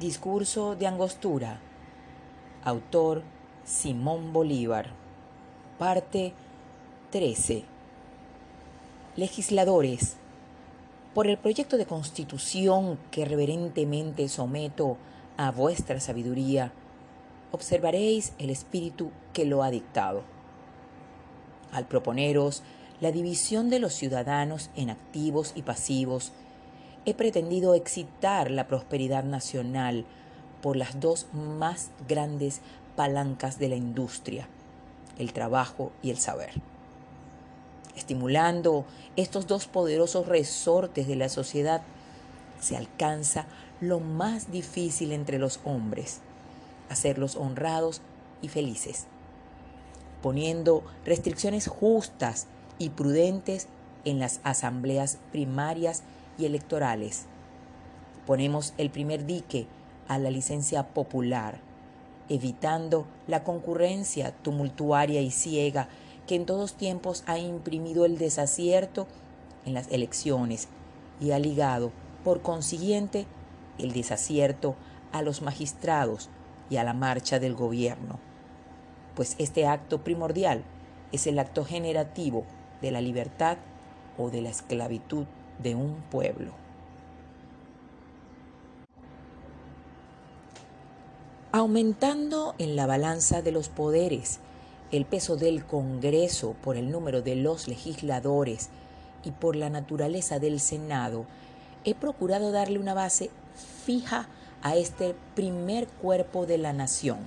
Discurso de Angostura. Autor Simón Bolívar. Parte 13. Legisladores. Por el proyecto de constitución que reverentemente someto a vuestra sabiduría, observaréis el espíritu que lo ha dictado. Al proponeros la división de los ciudadanos en activos y pasivos, he pretendido excitar la prosperidad nacional por las dos más grandes palancas de la industria, el trabajo y el saber. Estimulando estos dos poderosos resortes de la sociedad, se alcanza lo más difícil entre los hombres, hacerlos honrados y felices, poniendo restricciones justas y prudentes en las asambleas primarias y electorales. Ponemos el primer dique a la licencia popular, evitando la concurrencia tumultuaria y ciega que en todos tiempos ha imprimido el desacierto en las elecciones y ha ligado, por consiguiente, el desacierto a los magistrados y a la marcha del gobierno, pues este acto primordial es el acto generativo de la libertad o de la esclavitud de un pueblo. Aumentando en la balanza de los poderes el peso del Congreso por el número de los legisladores y por la naturaleza del Senado, he procurado darle una base fija a este primer cuerpo de la nación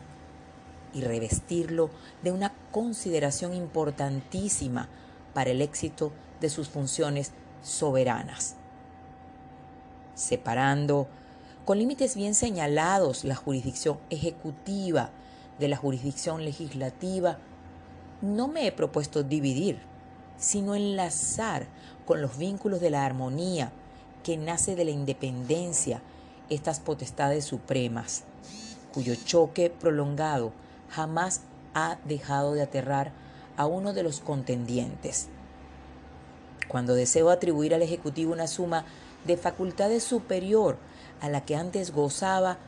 y revestirlo de una consideración importantísima para el éxito de sus funciones soberanas, separando con límites bien señalados la jurisdicción ejecutiva de la jurisdicción legislativa, no me he propuesto dividir, sino enlazar con los vínculos de la armonía que nace de la independencia estas potestades supremas, cuyo choque prolongado jamás ha dejado de aterrar a uno de los contendientes. Cuando deseo atribuir al Ejecutivo una suma de facultades superior a la que antes gozaba,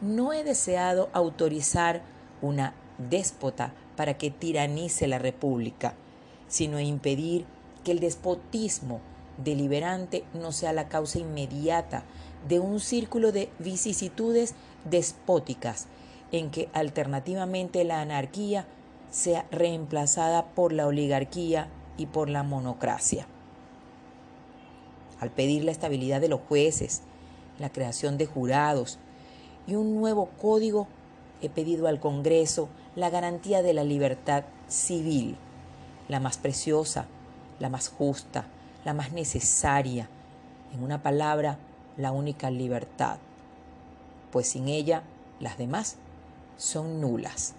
no he deseado autorizar una déspota para que tiranice la República, sino impedir que el despotismo deliberante no sea la causa inmediata de un círculo de vicisitudes despóticas en que alternativamente la anarquía sea reemplazada por la oligarquía y por la monocracia al pedir la estabilidad de los jueces, la creación de jurados y un nuevo código, he pedido al Congreso la garantía de la libertad civil, la más preciosa, la más justa, la más necesaria, en una palabra, la única libertad, pues sin ella las demás son nulas.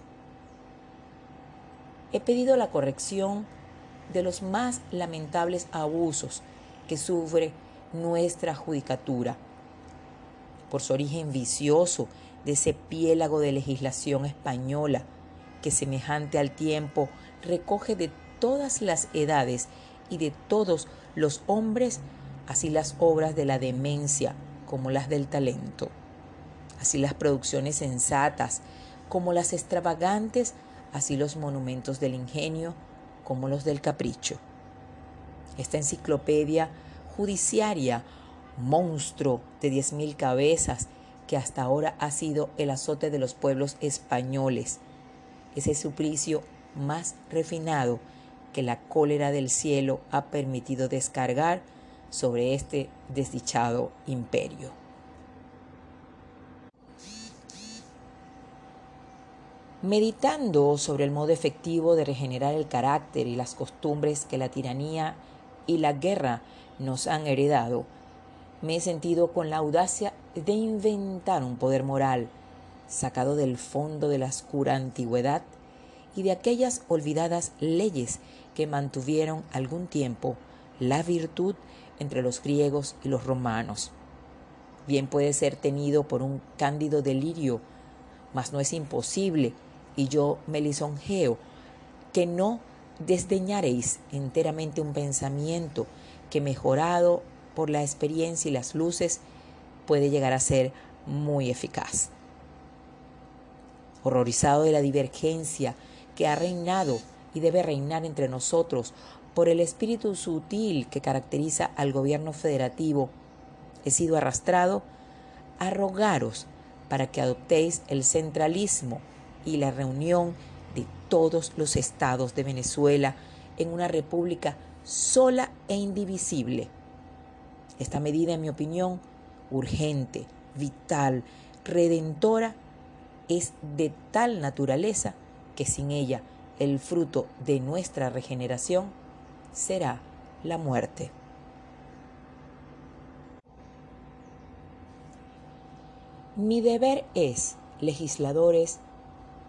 He pedido la corrección de los más lamentables abusos que sufre nuestra judicatura. Por su origen vicioso de ese piélago de legislación española que semejante al tiempo recoge de todas las edades y de todos los hombres, así las obras de la demencia como las del talento, así las producciones sensatas como las extravagantes, así los monumentos del ingenio como los del capricho. Esta enciclopedia judiciaria, monstruo de diez mil cabezas, que hasta ahora ha sido el azote de los pueblos españoles, ese suplicio más refinado que la cólera del cielo ha permitido descargar sobre este desdichado imperio. Meditando sobre el modo efectivo de regenerar el carácter y las costumbres que la tiranía y la guerra nos han heredado, me he sentido con la audacia de inventar un poder moral sacado del fondo de la oscura antigüedad y de aquellas olvidadas leyes que mantuvieron algún tiempo la virtud entre los griegos y los romanos. Bien puede ser tenido por un cándido delirio, mas no es imposible, y yo me lisonjeo, que no desdeñaréis enteramente un pensamiento que mejorado por la experiencia y las luces puede llegar a ser muy eficaz. Horrorizado de la divergencia que ha reinado y debe reinar entre nosotros por el espíritu sutil que caracteriza al gobierno federativo, he sido arrastrado a rogaros para que adoptéis el centralismo y la reunión todos los estados de Venezuela en una república sola e indivisible. Esta medida, en mi opinión, urgente, vital, redentora, es de tal naturaleza que sin ella el fruto de nuestra regeneración será la muerte. Mi deber es, legisladores,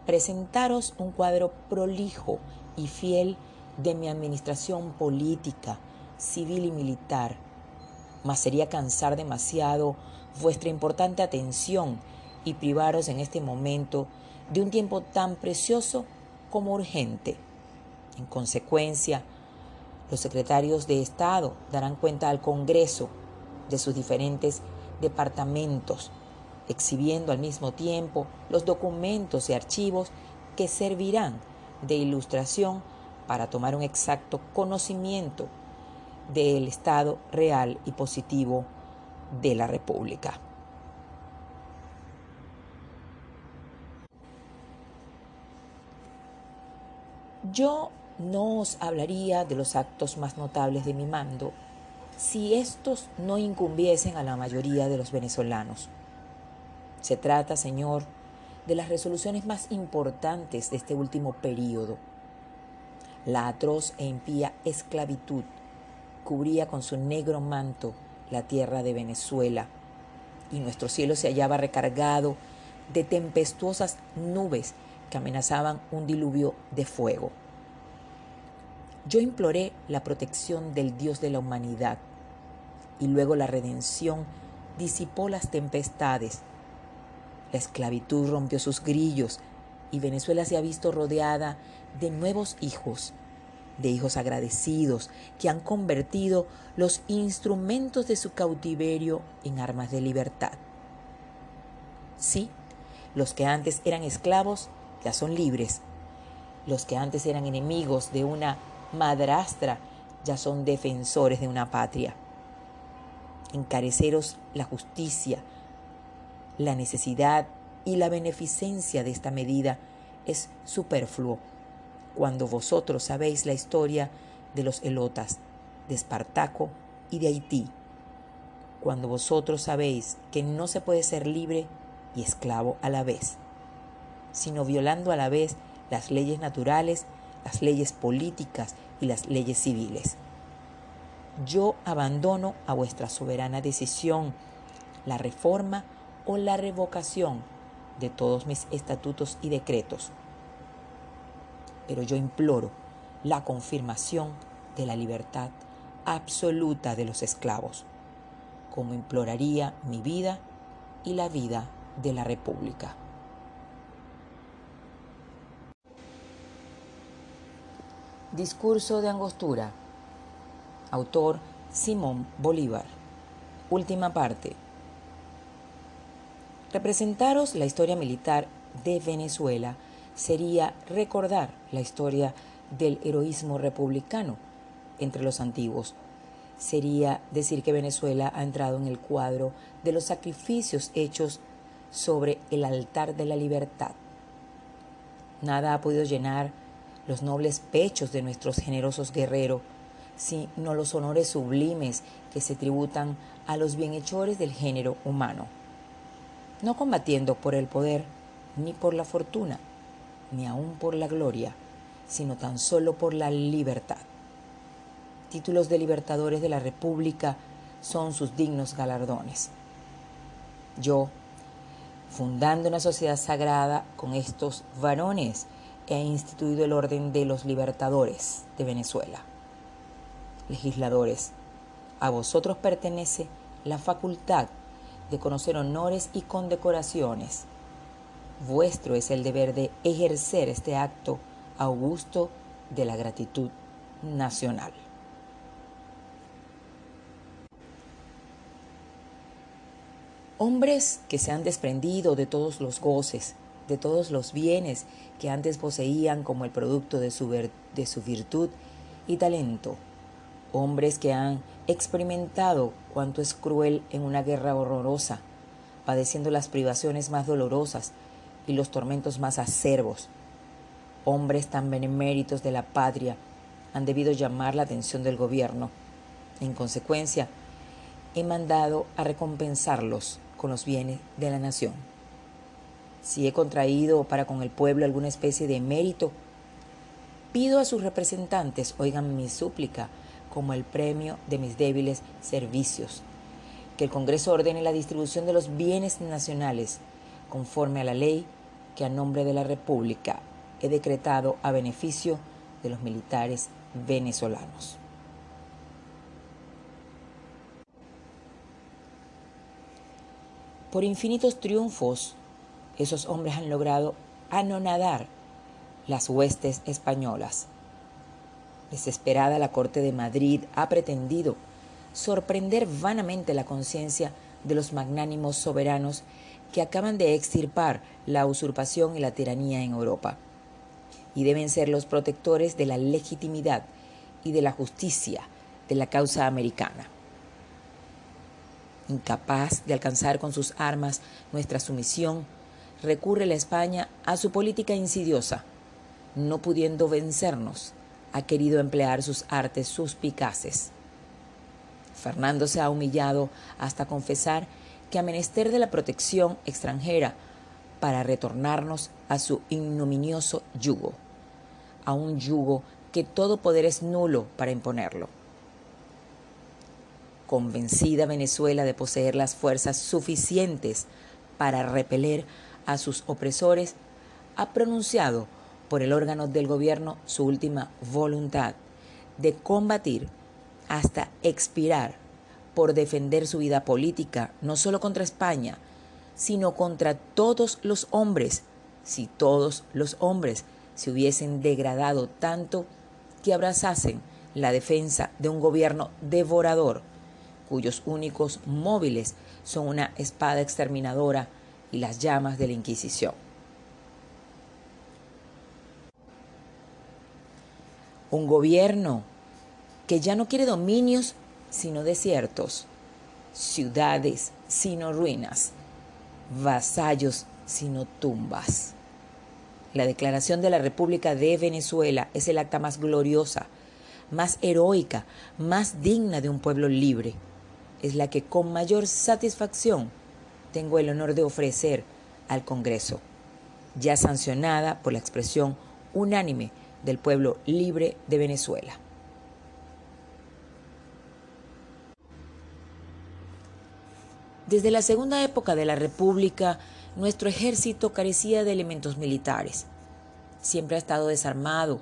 presentaros un cuadro prolijo y fiel de mi administración política, civil y militar. Mas sería cansar demasiado vuestra importante atención y privaros en este momento de un tiempo tan precioso como urgente. En consecuencia, los secretarios de Estado darán cuenta al Congreso de sus diferentes departamentos, exhibiendo al mismo tiempo los documentos y archivos que servirán de ilustración para tomar un exacto conocimiento del estado real y positivo de la República. Yo no os hablaría de los actos más notables de mi mando si estos no incumbiesen a la mayoría de los venezolanos. Se trata, Señor, de las resoluciones más importantes de este último período. La atroz e impía esclavitud cubría con su negro manto la tierra de Venezuela y nuestro cielo se hallaba recargado de tempestuosas nubes que amenazaban un diluvio de fuego. Yo imploré la protección del Dios de la humanidad y luego la redención disipó las tempestades. La esclavitud rompió sus grillos y Venezuela se ha visto rodeada de nuevos hijos, de hijos agradecidos que han convertido los instrumentos de su cautiverio en armas de libertad. Sí, los que antes eran esclavos ya son libres. Los que antes eran enemigos de una madrastra ya son defensores de una patria. Encareceros la justicia, la necesidad y la beneficencia de esta medida es superfluo cuando vosotros sabéis la historia de los elotas, de Espartaco y de Haití, cuando vosotros sabéis que no se puede ser libre y esclavo a la vez, sino violando a la vez las leyes naturales, las leyes políticas y las leyes civiles. Yo abandono a vuestra soberana decisión la reforma o la revocación de todos mis estatutos y decretos. Pero yo imploro la confirmación de la libertad absoluta de los esclavos, como imploraría mi vida y la vida de la República. Discurso de Angostura. Autor Simón Bolívar. Última parte. Representaros la historia militar de Venezuela sería recordar la historia del heroísmo republicano entre los antiguos. Sería decir que Venezuela ha entrado en el cuadro de los sacrificios hechos sobre el altar de la libertad. Nada ha podido llenar los nobles pechos de nuestros generosos guerreros, sino los honores sublimes que se tributan a los bienhechores del género humano, no combatiendo por el poder, ni por la fortuna, ni aun por la gloria, sino tan solo por la libertad. Títulos de libertadores de la República son sus dignos galardones. Yo, fundando una sociedad sagrada con estos varones, he instituido el orden de los libertadores de Venezuela. Legisladores, a vosotros pertenece la facultad de conocer honores y condecoraciones. Vuestro es el deber de ejercer este acto augusto de la gratitud nacional. Hombres que se han desprendido de todos los goces, de todos los bienes que antes poseían como el producto de su, de su virtud y talento. Hombres que han experimentado cuánto es cruel en una guerra horrorosa, padeciendo las privaciones más dolorosas y los tormentos más acerbos. Hombres tan beneméritos de la patria han debido llamar la atención del gobierno. En consecuencia, he mandado a recompensarlos con los bienes de la nación. Si he contraído para con el pueblo alguna especie de mérito, pido a sus representantes oigan mi súplica como el premio de mis débiles servicios. Que el Congreso ordene la distribución de los bienes nacionales conforme a la ley que a nombre de la República he decretado a beneficio de los militares venezolanos. Por infinitos triunfos, esos hombres han logrado anonadar las huestes españolas. Desesperada la corte de Madrid ha pretendido sorprender vanamente la conciencia de los magnánimos soberanos que acaban de extirpar la usurpación y la tiranía en Europa y deben ser los protectores de la legitimidad y de la justicia de la causa americana. Incapaz de alcanzar con sus armas nuestra sumisión, recurre la España a su política insidiosa. No pudiendo vencernos, ha querido emplear sus artes suspicaces. Fernando se ha humillado hasta confesar que a menester de la protección extranjera para retornarnos a su ignominioso yugo a un yugo que todo poder es nulo para imponerlo. Convencida Venezuela de poseer las fuerzas suficientes para repeler a sus opresores, ha pronunciado por el órgano del gobierno su última voluntad de combatir hasta expirar por defender su vida política, no solo contra España, sino contra todos los hombres, si todos los hombres se hubiesen degradado tanto que abrazasen la defensa de un gobierno devorador, cuyos únicos móviles son una espada exterminadora y las llamas de la Inquisición. Un gobierno que ya no quiere dominios sino desiertos, ciudades sino ruinas, vasallos sino tumbas. La Declaración de la República de Venezuela es el acta más gloriosa, más heroica, más digna de un pueblo libre. Es la que con mayor satisfacción tengo el honor de ofrecer al Congreso, ya sancionada por la expresión unánime del pueblo libre de Venezuela. Desde la segunda época de la República, nuestro ejército carecía de elementos militares. Siempre ha estado desarmado,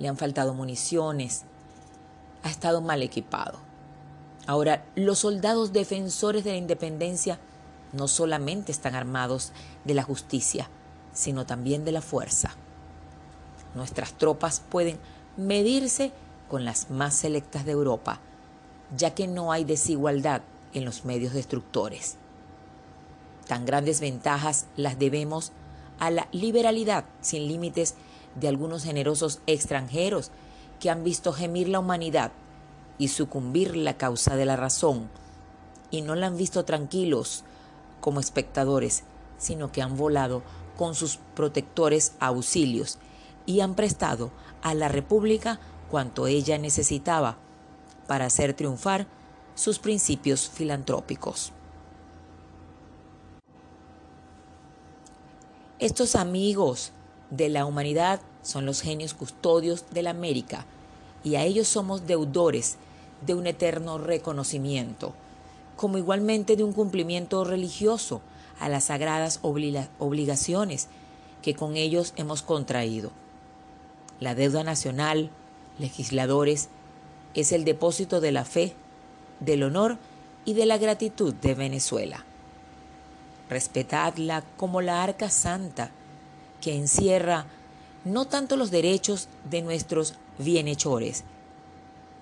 le han faltado municiones, ha estado mal equipado. Ahora, los soldados defensores de la independencia no solamente están armados de la justicia, sino también de la fuerza. Nuestras tropas pueden medirse con las más selectas de Europa, ya que no hay desigualdad en los medios destructores. Tan grandes ventajas las debemos a la liberalidad sin límites de algunos generosos extranjeros que han visto gemir la humanidad y sucumbir la causa de la razón, y no la han visto tranquilos como espectadores, sino que han volado con sus protectores auxilios y han prestado a la República cuanto ella necesitaba para hacer triunfar sus principios filantrópicos. Estos amigos de la humanidad son los genios custodios de la América y a ellos somos deudores de un eterno reconocimiento, como igualmente de un cumplimiento religioso a las sagradas obligaciones que con ellos hemos contraído. La deuda nacional, legisladores, es el depósito de la fe, del honor y de la gratitud de Venezuela respetadla como la arca santa, que encierra no tanto los derechos de nuestros bienhechores,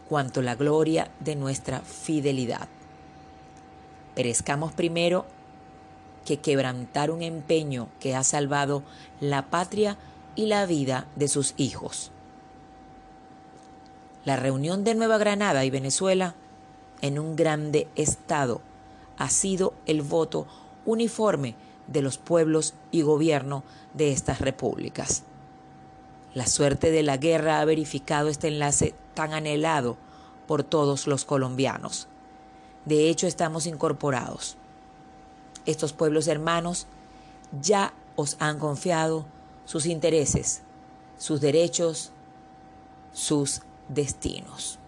cuanto la gloria de nuestra fidelidad. Perezcamos primero que quebrantar un empeño que ha salvado la patria y la vida de sus hijos. La reunión de Nueva Granada y Venezuela en un grande Estado ha sido el voto uniforme de los pueblos y gobierno de estas repúblicas. La suerte de la guerra ha verificado este enlace tan anhelado por todos los colombianos. De hecho, estamos incorporados. Estos pueblos hermanos ya os han confiado sus intereses, sus derechos, sus destinos.